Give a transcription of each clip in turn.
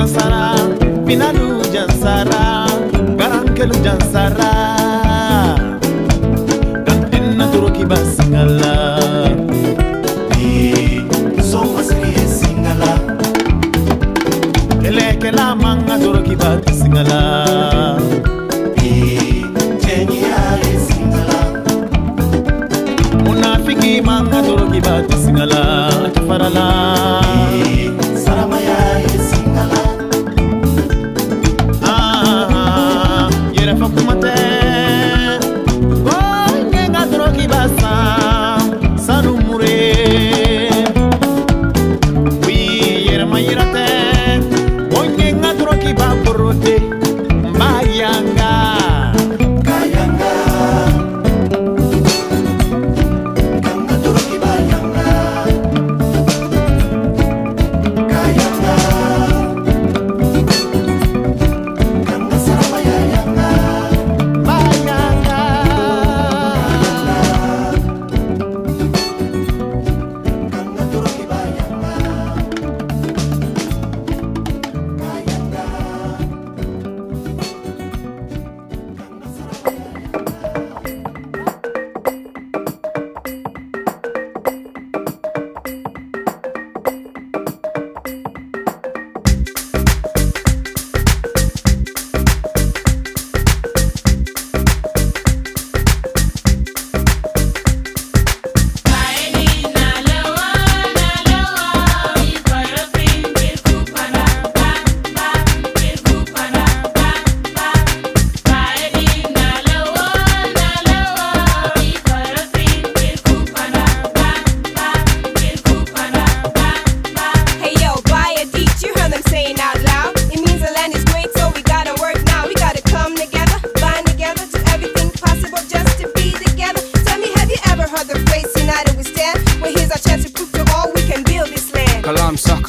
jansara, finalu jansara, garankelu jansara.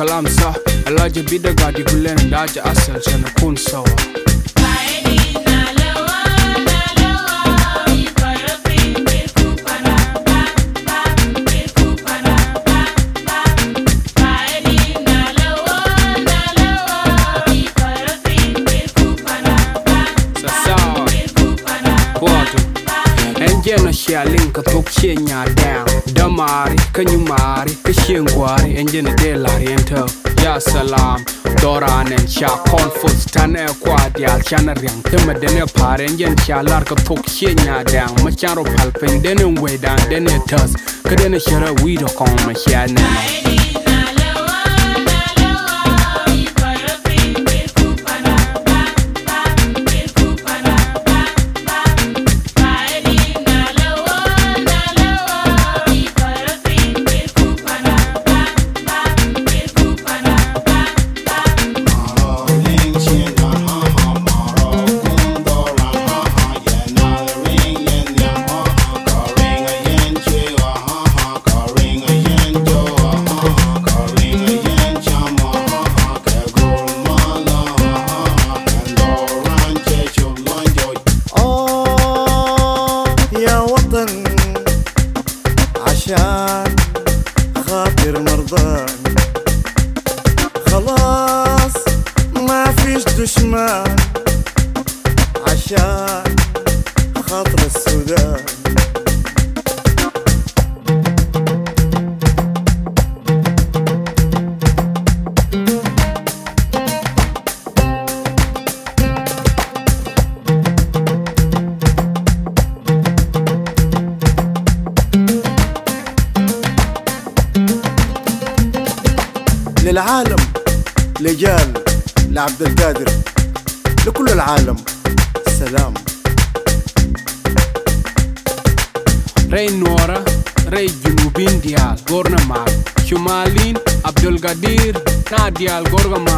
kalamsa. Alaje bidaga digulen da aji asalce na kun sawa ɛn cia lin kä thok ciɛ nya dɛaŋ dämaari känyu maari kä ciɛ gua̱a̱ri ɛn jɛn dee la̱r ɛn te ya tsalam dhöraa nɛn ca cɔn poth ta̱nɛ kua dhiaal canɛ rian ti me dëniɛ pa̱ari ɛn jɛn ca larkä̱ thök ciɛ nya dɛaŋ mä can rɔ pa̱l piny deniɛ uec dan dëniɛ tath kä denɛ cä rɛ wi̱i̱ ɔ kɔ̱ŋ mɛ cia nɛn i aşağı mundial, Gorgon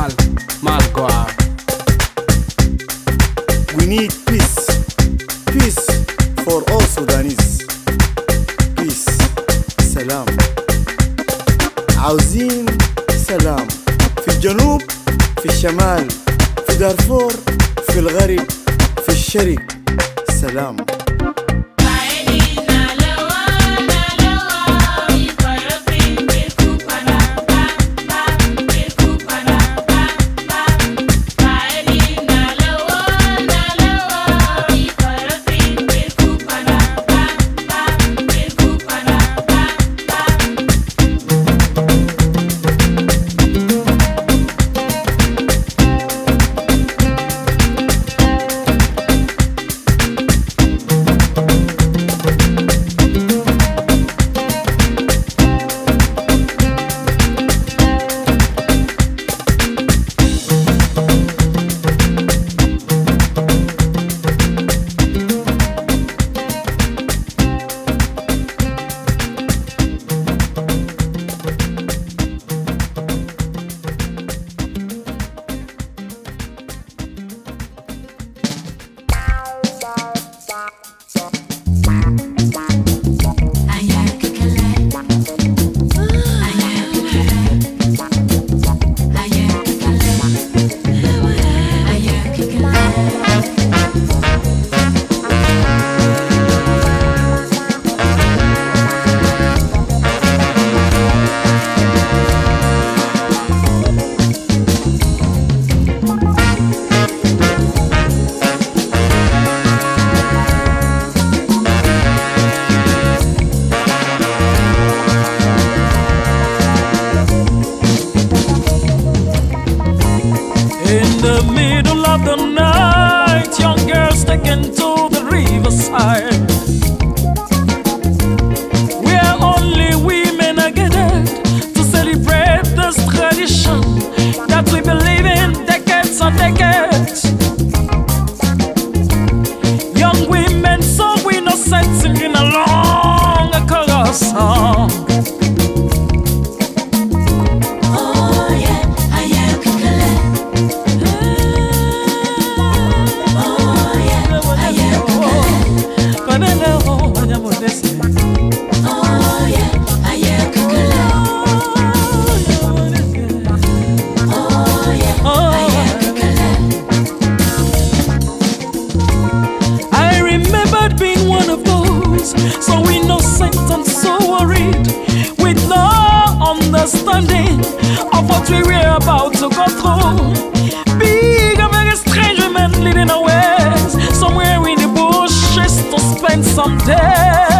someday.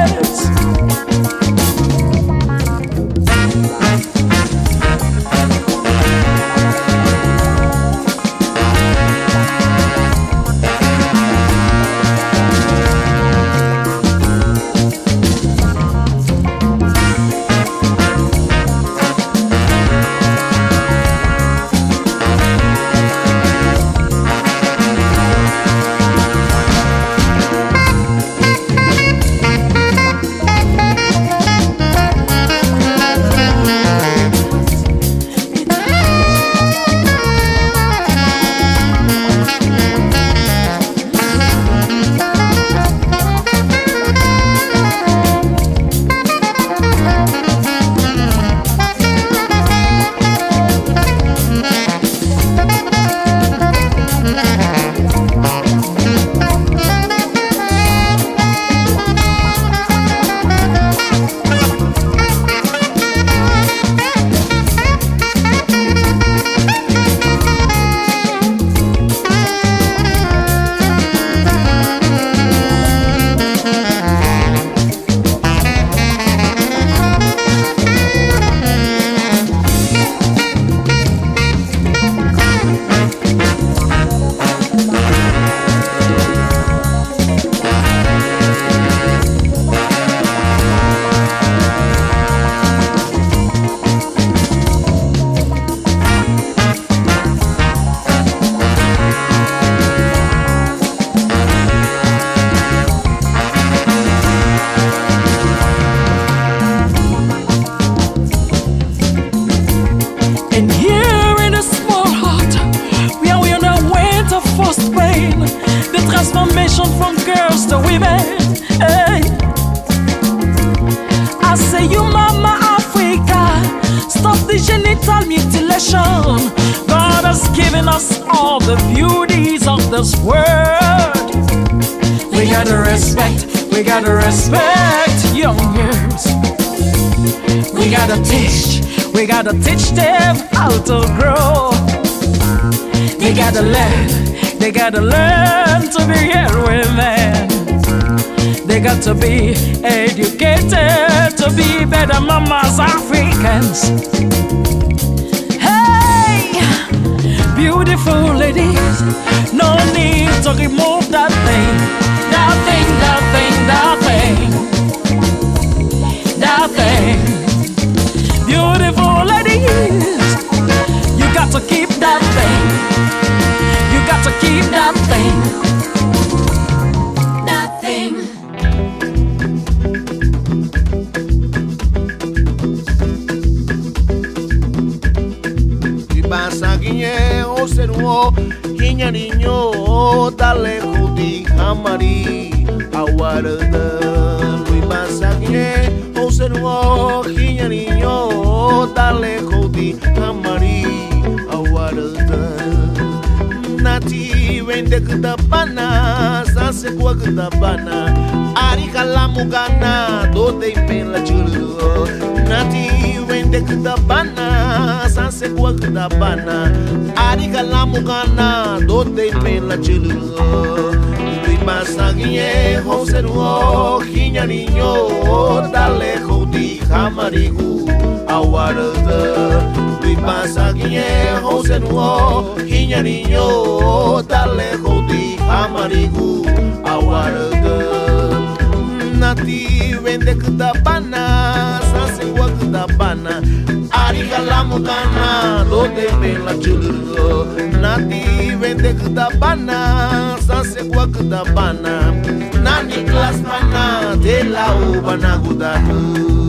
This world. We gotta respect, we gotta respect young girls. We gotta teach, we gotta teach them how to grow. They gotta learn, they gotta learn to be real women. They got to be educated to be better mamas Africans. Beautiful ladies, no need to remove that thing, that thing, that thing, that thing, that thing. Beautiful ladies, you got to keep that thing. You got to keep that thing. nuo Hinya niño dale judi hamari Aguarda Luis Masagne Jose nuo Hinya niño dale judi hamari Aguarda Nati vende kutapana Sase kwa kutapana Ari kalamugana Dode impela chulu Nati kudabana sanse kwa kudabana ari kalamu kana do te pela chulu tui masagie hoseru hinya niño dale hamarigu niño dale hamarigu mati wende câtă bana Să se ua câtă bana Ariga la mucana Lode pe la Nati wende câtă bana Să se bana Nani clas bana De la ubana gudatu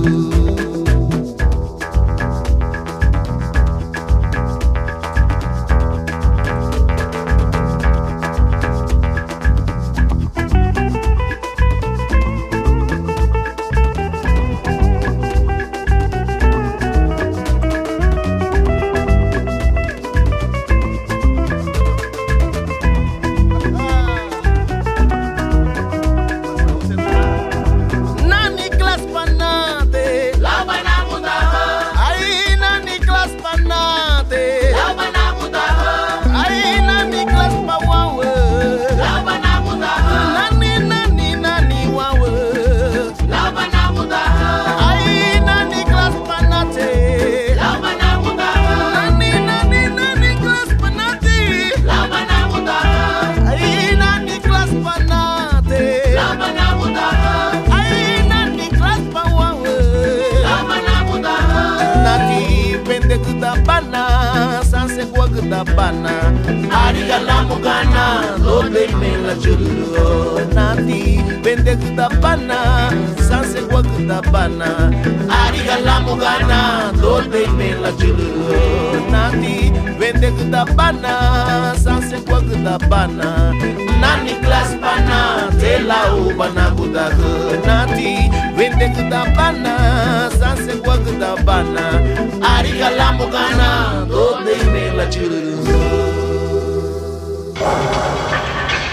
julu nandi bende kutapana sanse kwa kutapana. Arigala mugana dote imela julu nandi bende kutapana sanse kwa kutapana. Nani klas pana tela ubana kudago nandi bende kutapana sanse kwa kutapana. Arigala mugana dote imela julu Ah!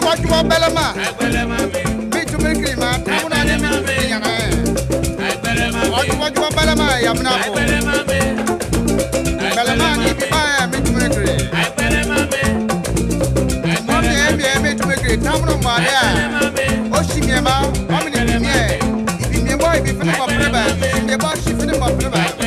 jumɛn bɛlɛma bi jumɛn kirima tamuna ni mi ɲaga ye o jumɛn bɛlɛma yamuna fo bɛlɛma k'i bi ba ye mi jumɛn kiri mɔ mi ye mi ye mi kiri tamuna mɔ ale ya o si miɛ ma mɔ mi ni bi miɛ i miɛ bɔ i fini mɔ fili bɛ i miɛ bɔ si fini mɔ fili bɛ.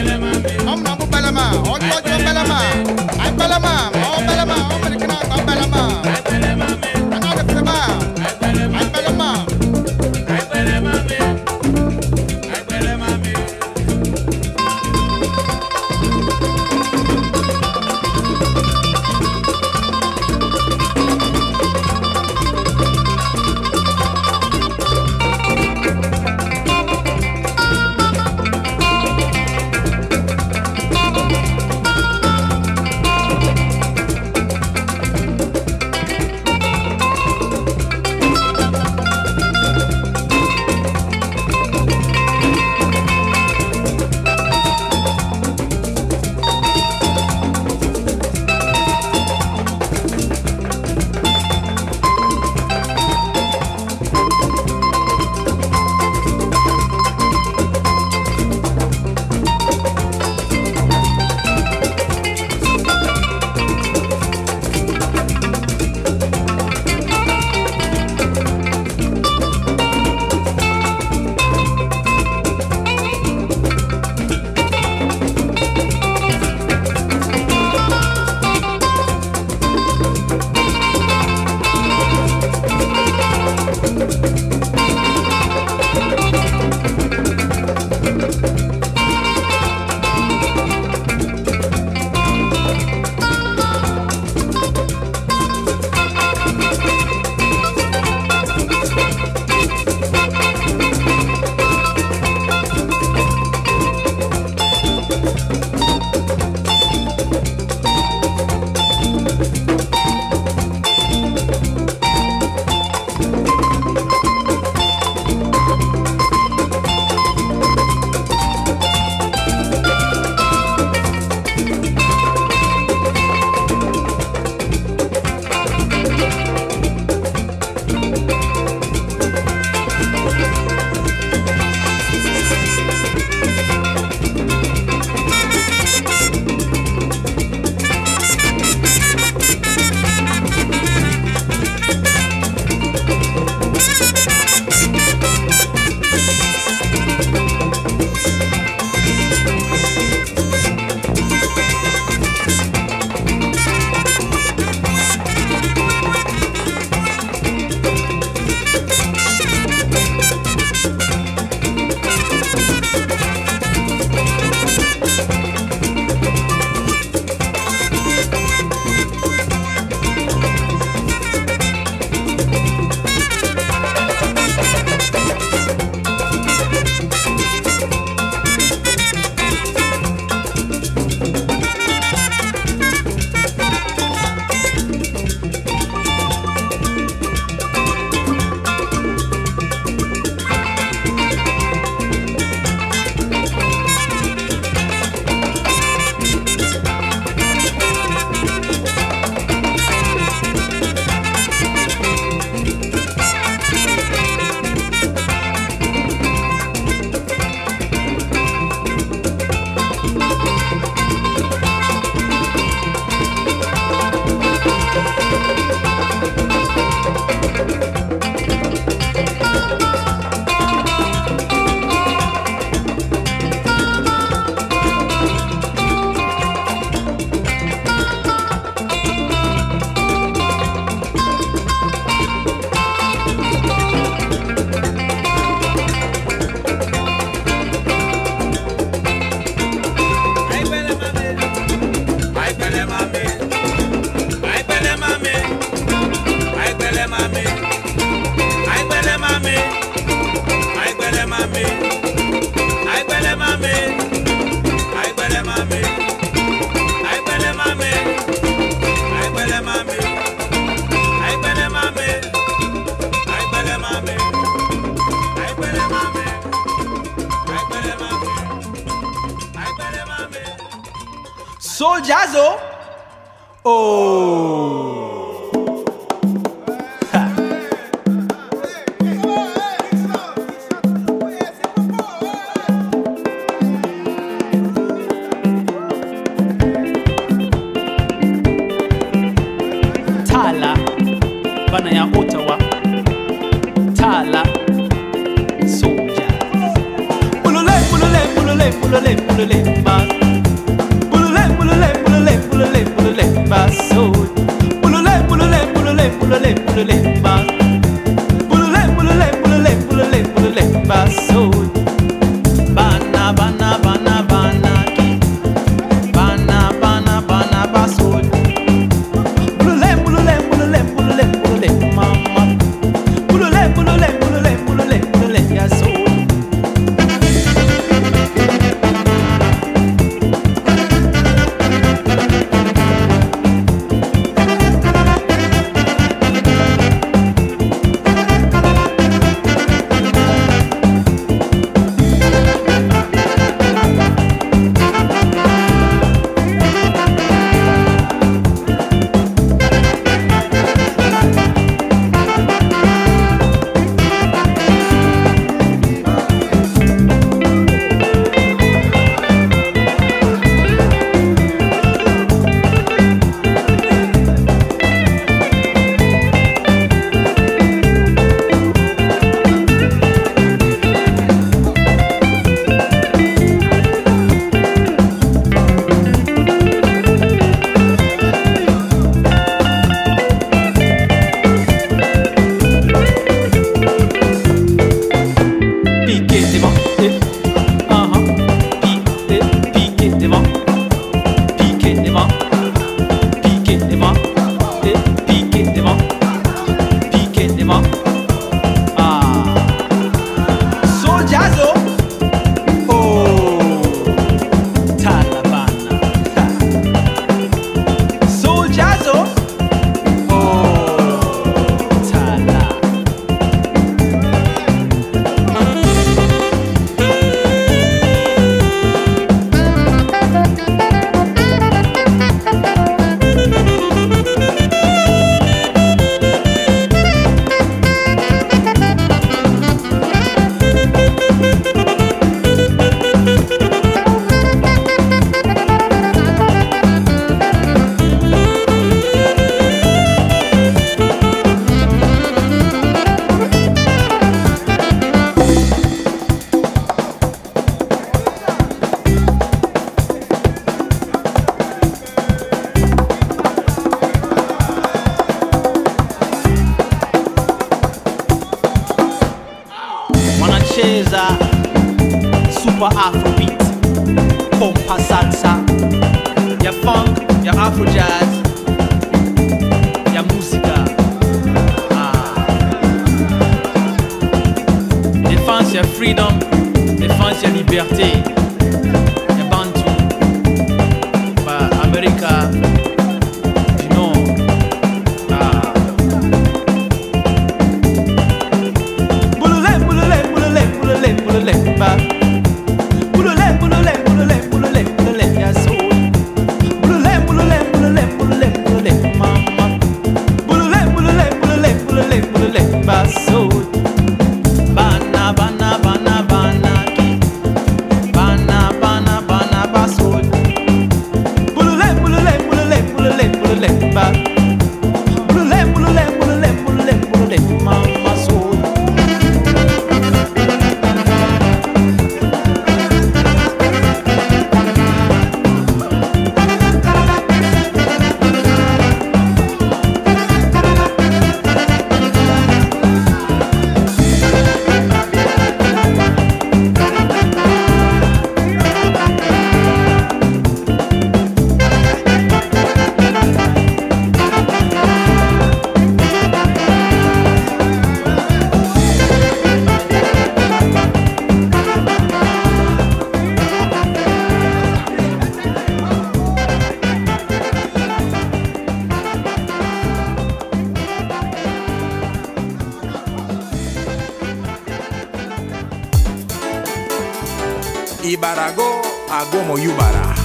agomo yubara.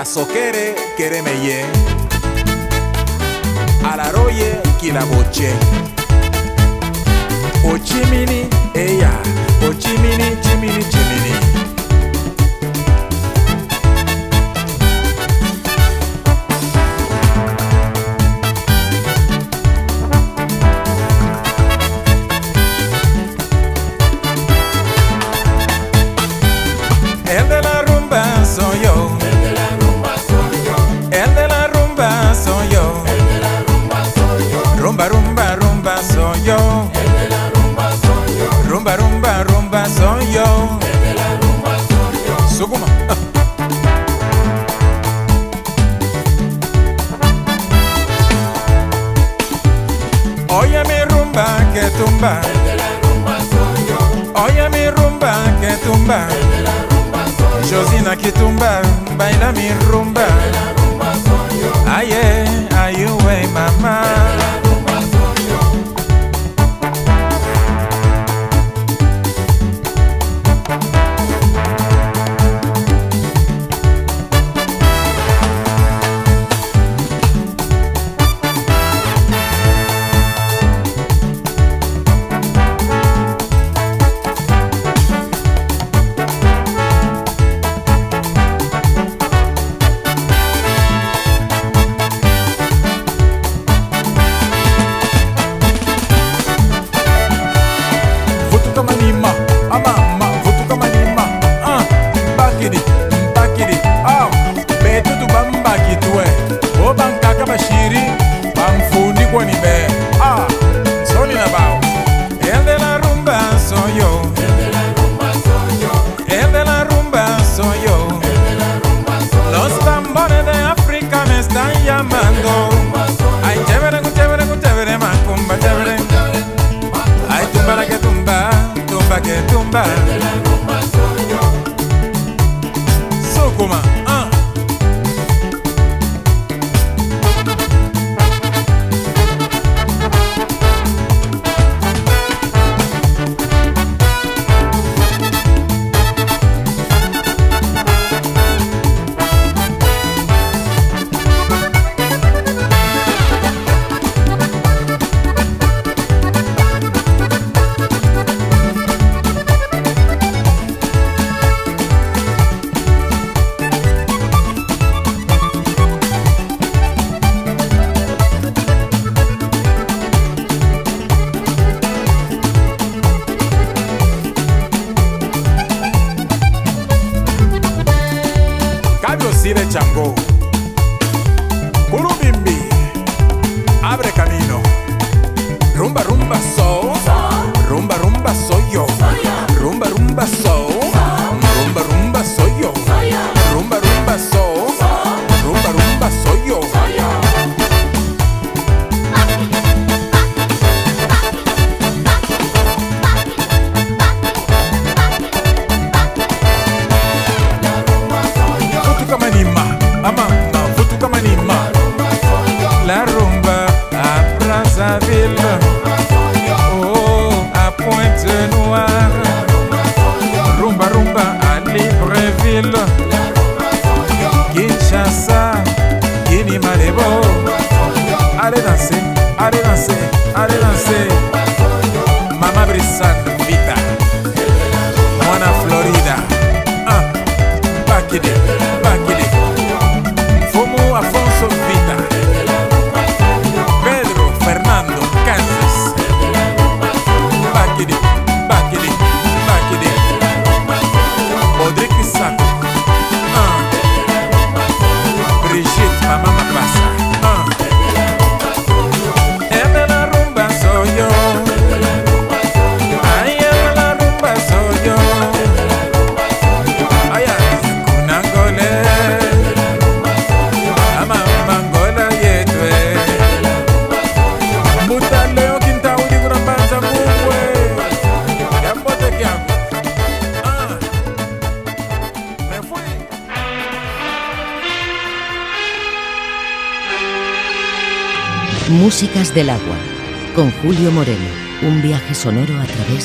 Asokere keremeye araroye kilaboche ochimini eya. Ochimini chimini chimini, chimini.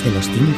de los tiempos.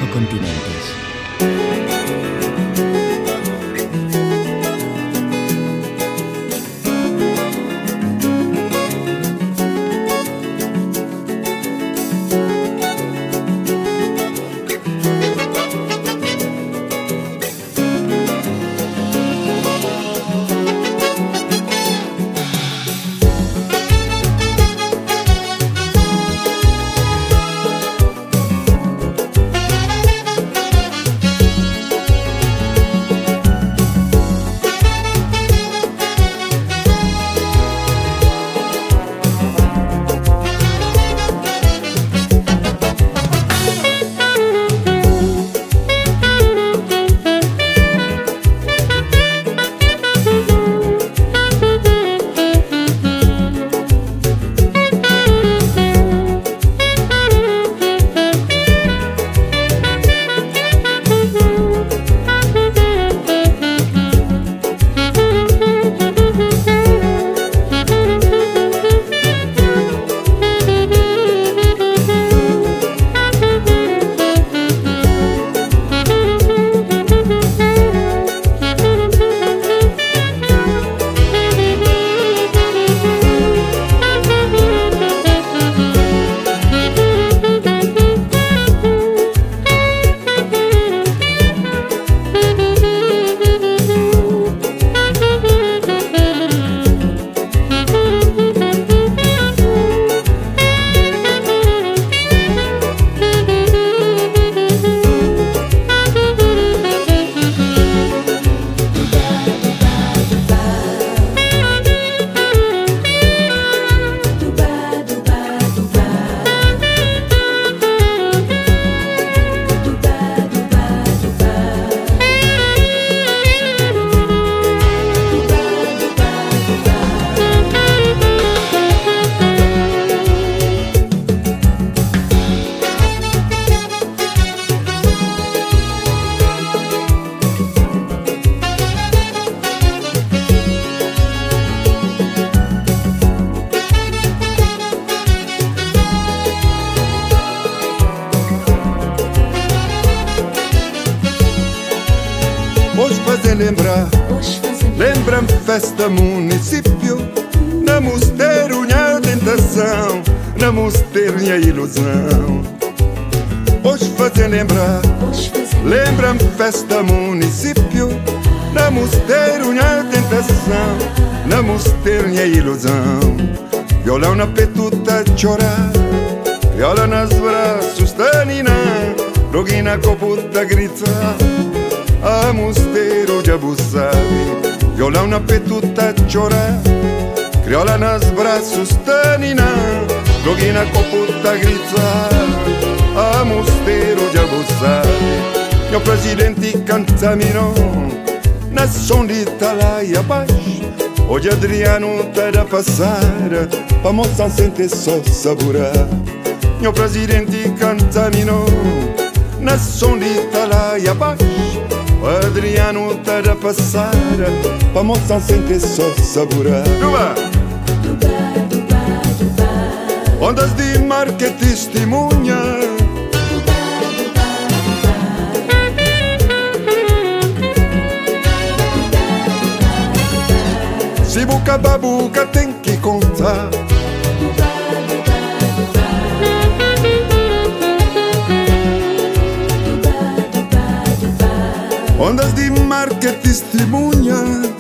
Festa município, na mosteiro minha tentação, na mosteiro minha ilusão. Hoje fazer lembrar, lembra-me festa município, na mosteiro minha tentação, na mosteiro minha ilusão. Violão na petuta chorar, viola nas braços tanina, roguina coputa gritar. A mosteiro de abusavi Violão na petuta chorar Criola nas braços tanina. Roguina coputa gritar A mosteiro de abusavi Meu presidente canta minon Na som de Italaia baixo Hoje Adriano tá da passar. Pa moça sente só saborar Meu presidente canta minon Na som de Italaia baixo Adriano tá da passar Pa moça sempre só saborar! Ondas de mar que testemunha. Se buca babuca tem que contar Ondas de mar che testimonia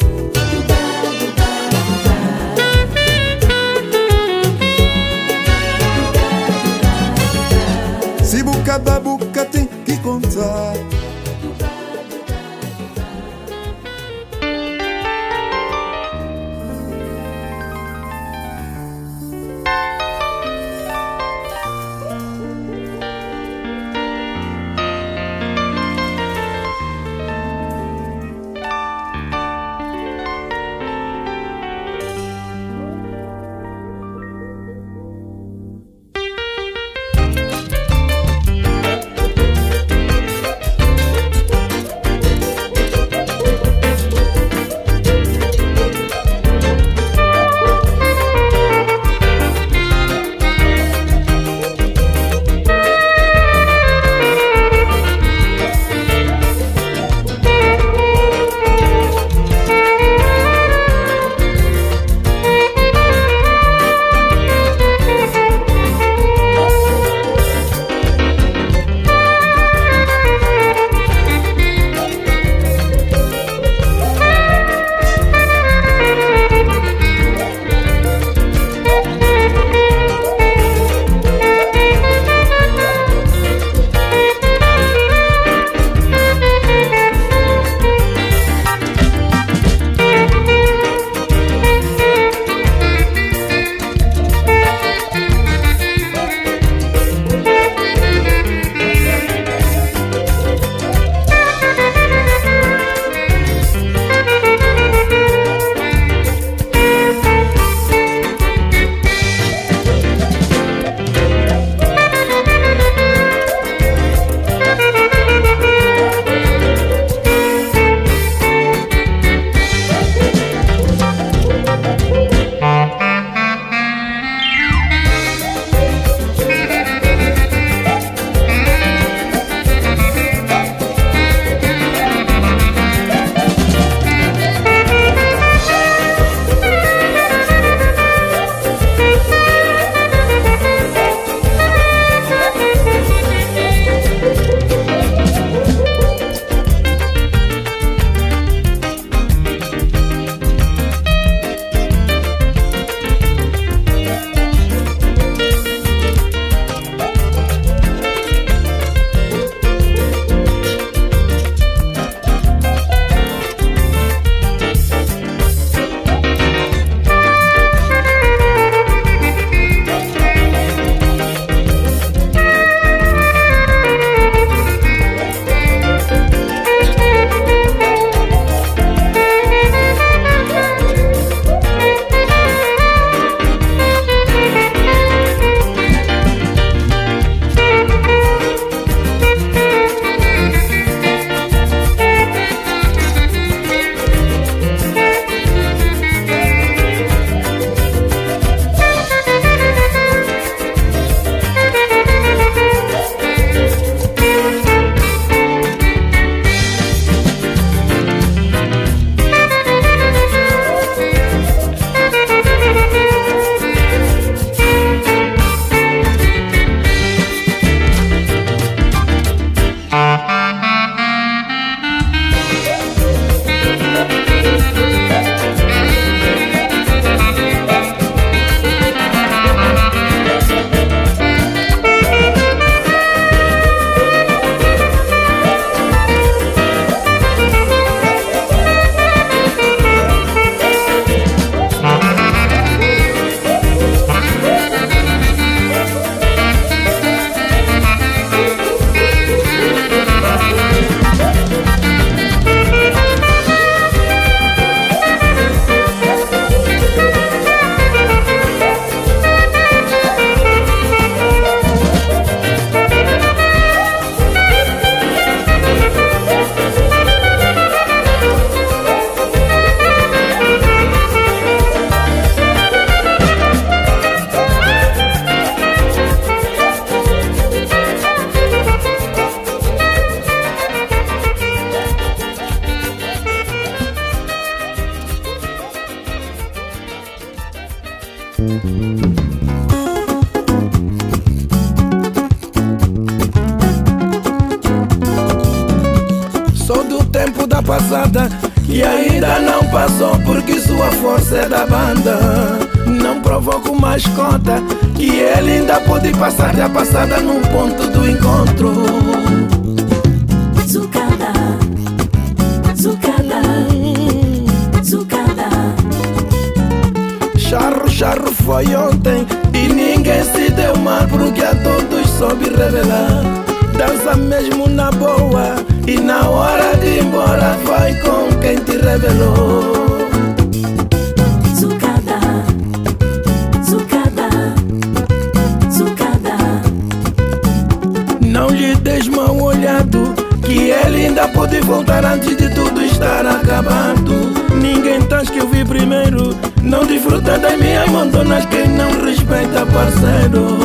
ainda pode voltar antes de tudo estar acabado. Ninguém tens que eu vi primeiro. Não desfruta das minhas montonas quem não respeita, parceiro.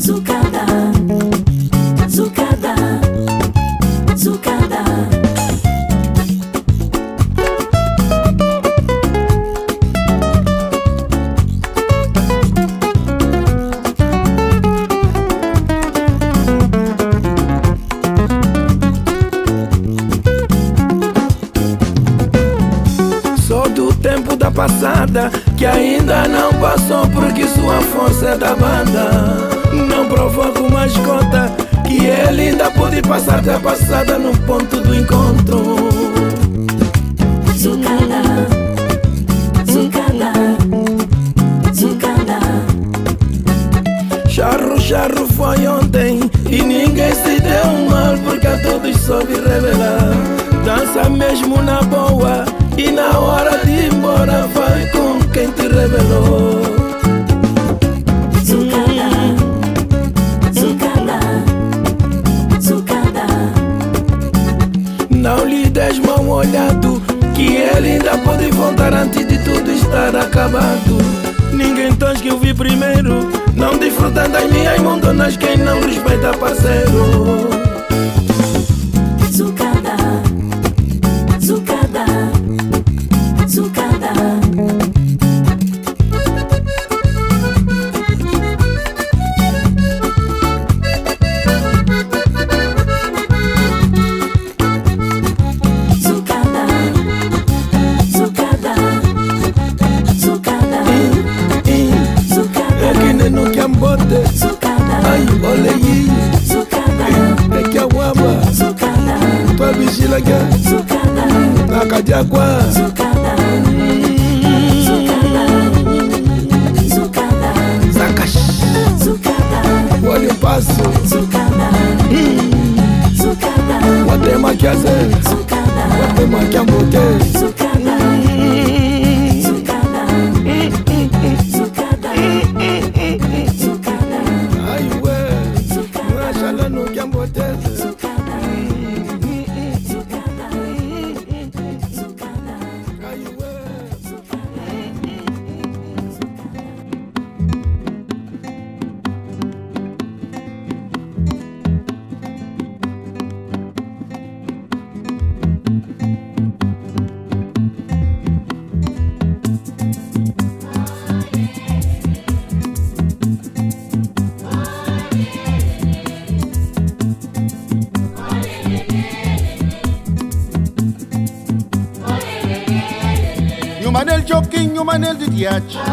Zucada, zucada, zucada. enoki ya mbote ai oleyi peki ya wamba twabijilaka na kadiakwa zakash o watemakiaze watemakia mbote mariachi.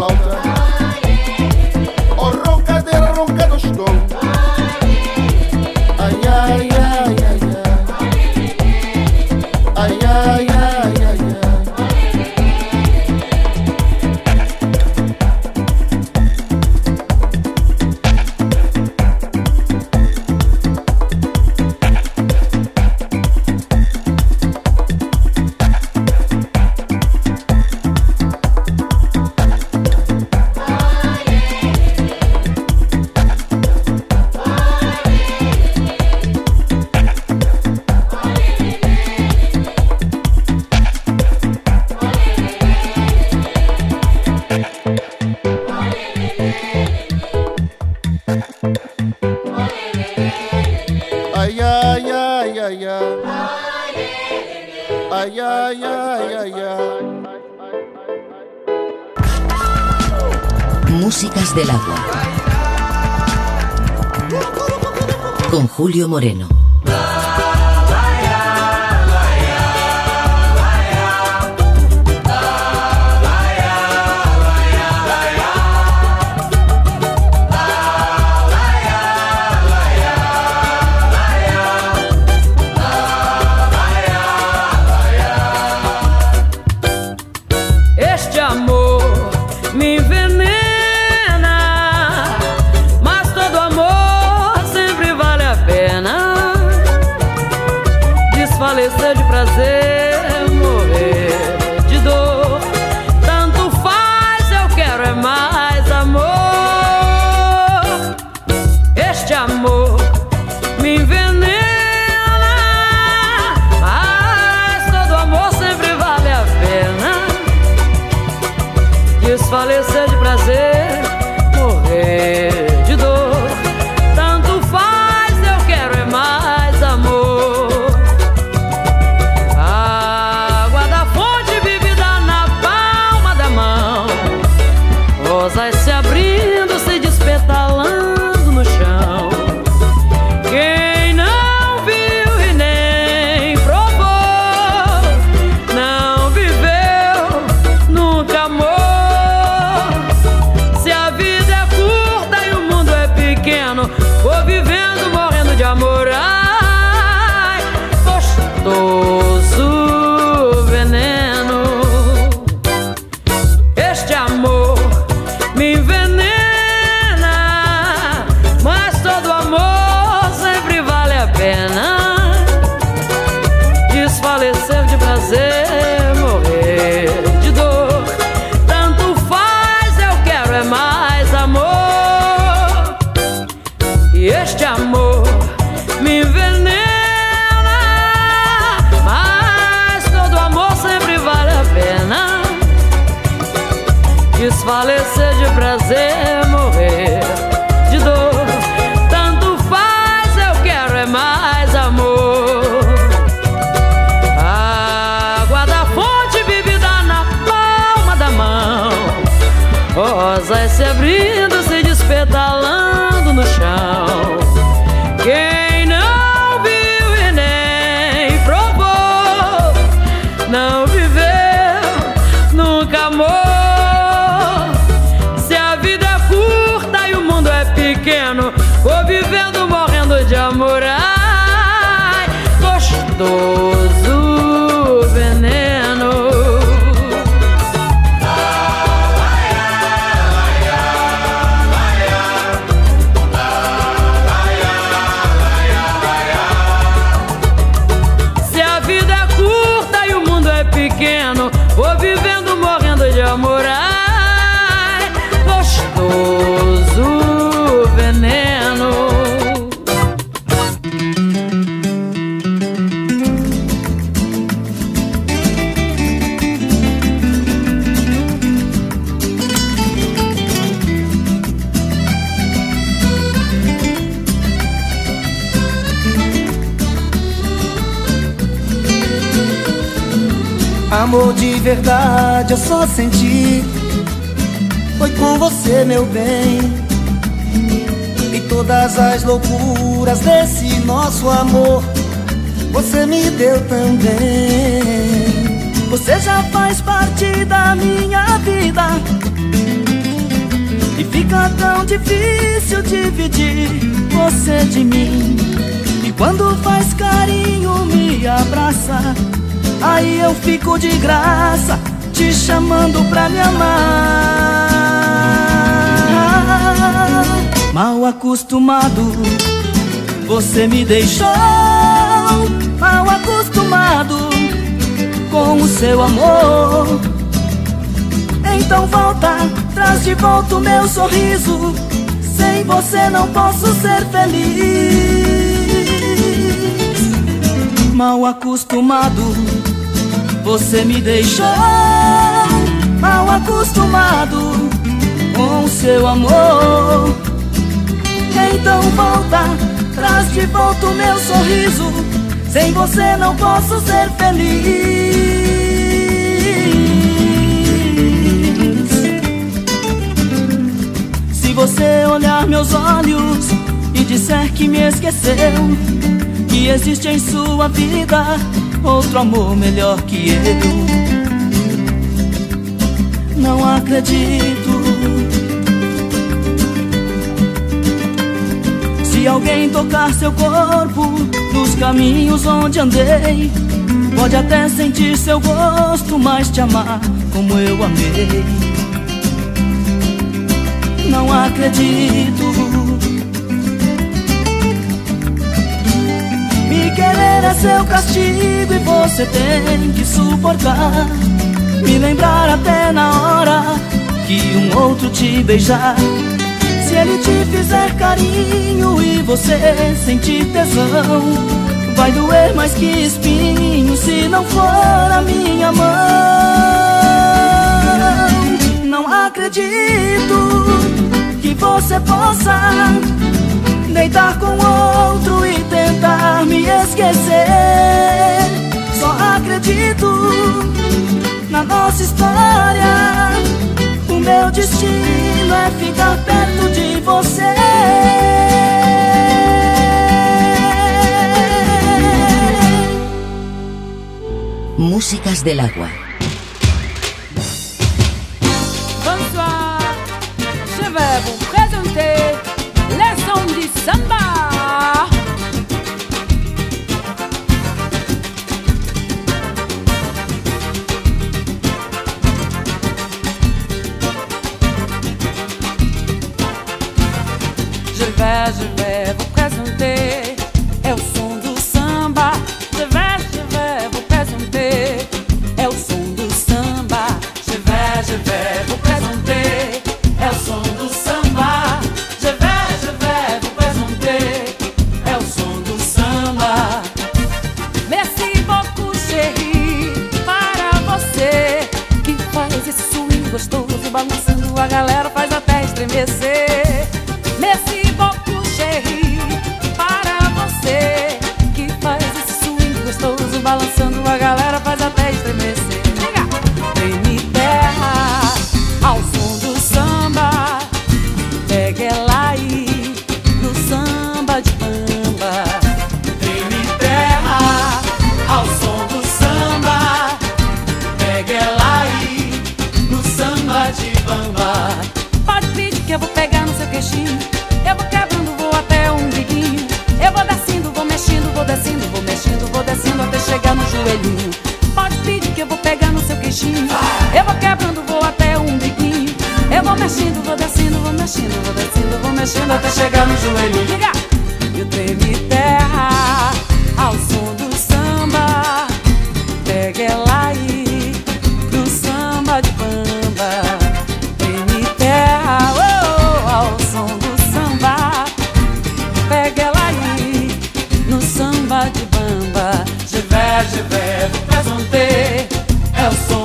Flauta. Moreno. Este amor cuando senti Foi com você, meu bem. E todas as loucuras desse nosso amor Você me deu também. Você já faz parte da minha vida. E fica tão difícil dividir você de mim. E quando faz carinho me abraça Aí eu fico de graça Te chamando pra me amar. Mal acostumado Você me deixou. Mal acostumado Com o seu amor. Então volta Traz de volta o meu sorriso. Sem você não posso ser feliz. Mal acostumado você me deixou mal acostumado com seu amor. Então volta, traz de volta o meu sorriso. Sem você não posso ser feliz. Se você olhar meus olhos e disser que me esqueceu, que existe em sua vida outro amor melhor que eu. Não acredito. Se alguém tocar seu corpo nos caminhos onde andei, pode até sentir seu gosto, mas te amar como eu amei. Não acredito. Me querer é seu castigo e você tem que suportar Me lembrar até na hora que um outro te beijar. Se ele te fizer carinho e você sentir tesão Vai doer mais que espinho se não for a minha mão. Não acredito que você possa Deitar com outro e tentar me esquecer. Só acredito na nossa história O meu destino é ficar perto de você Músicas del agua. Bonsoir, je vais vous présenter les sons du samba. Je vais, vous présenter. É o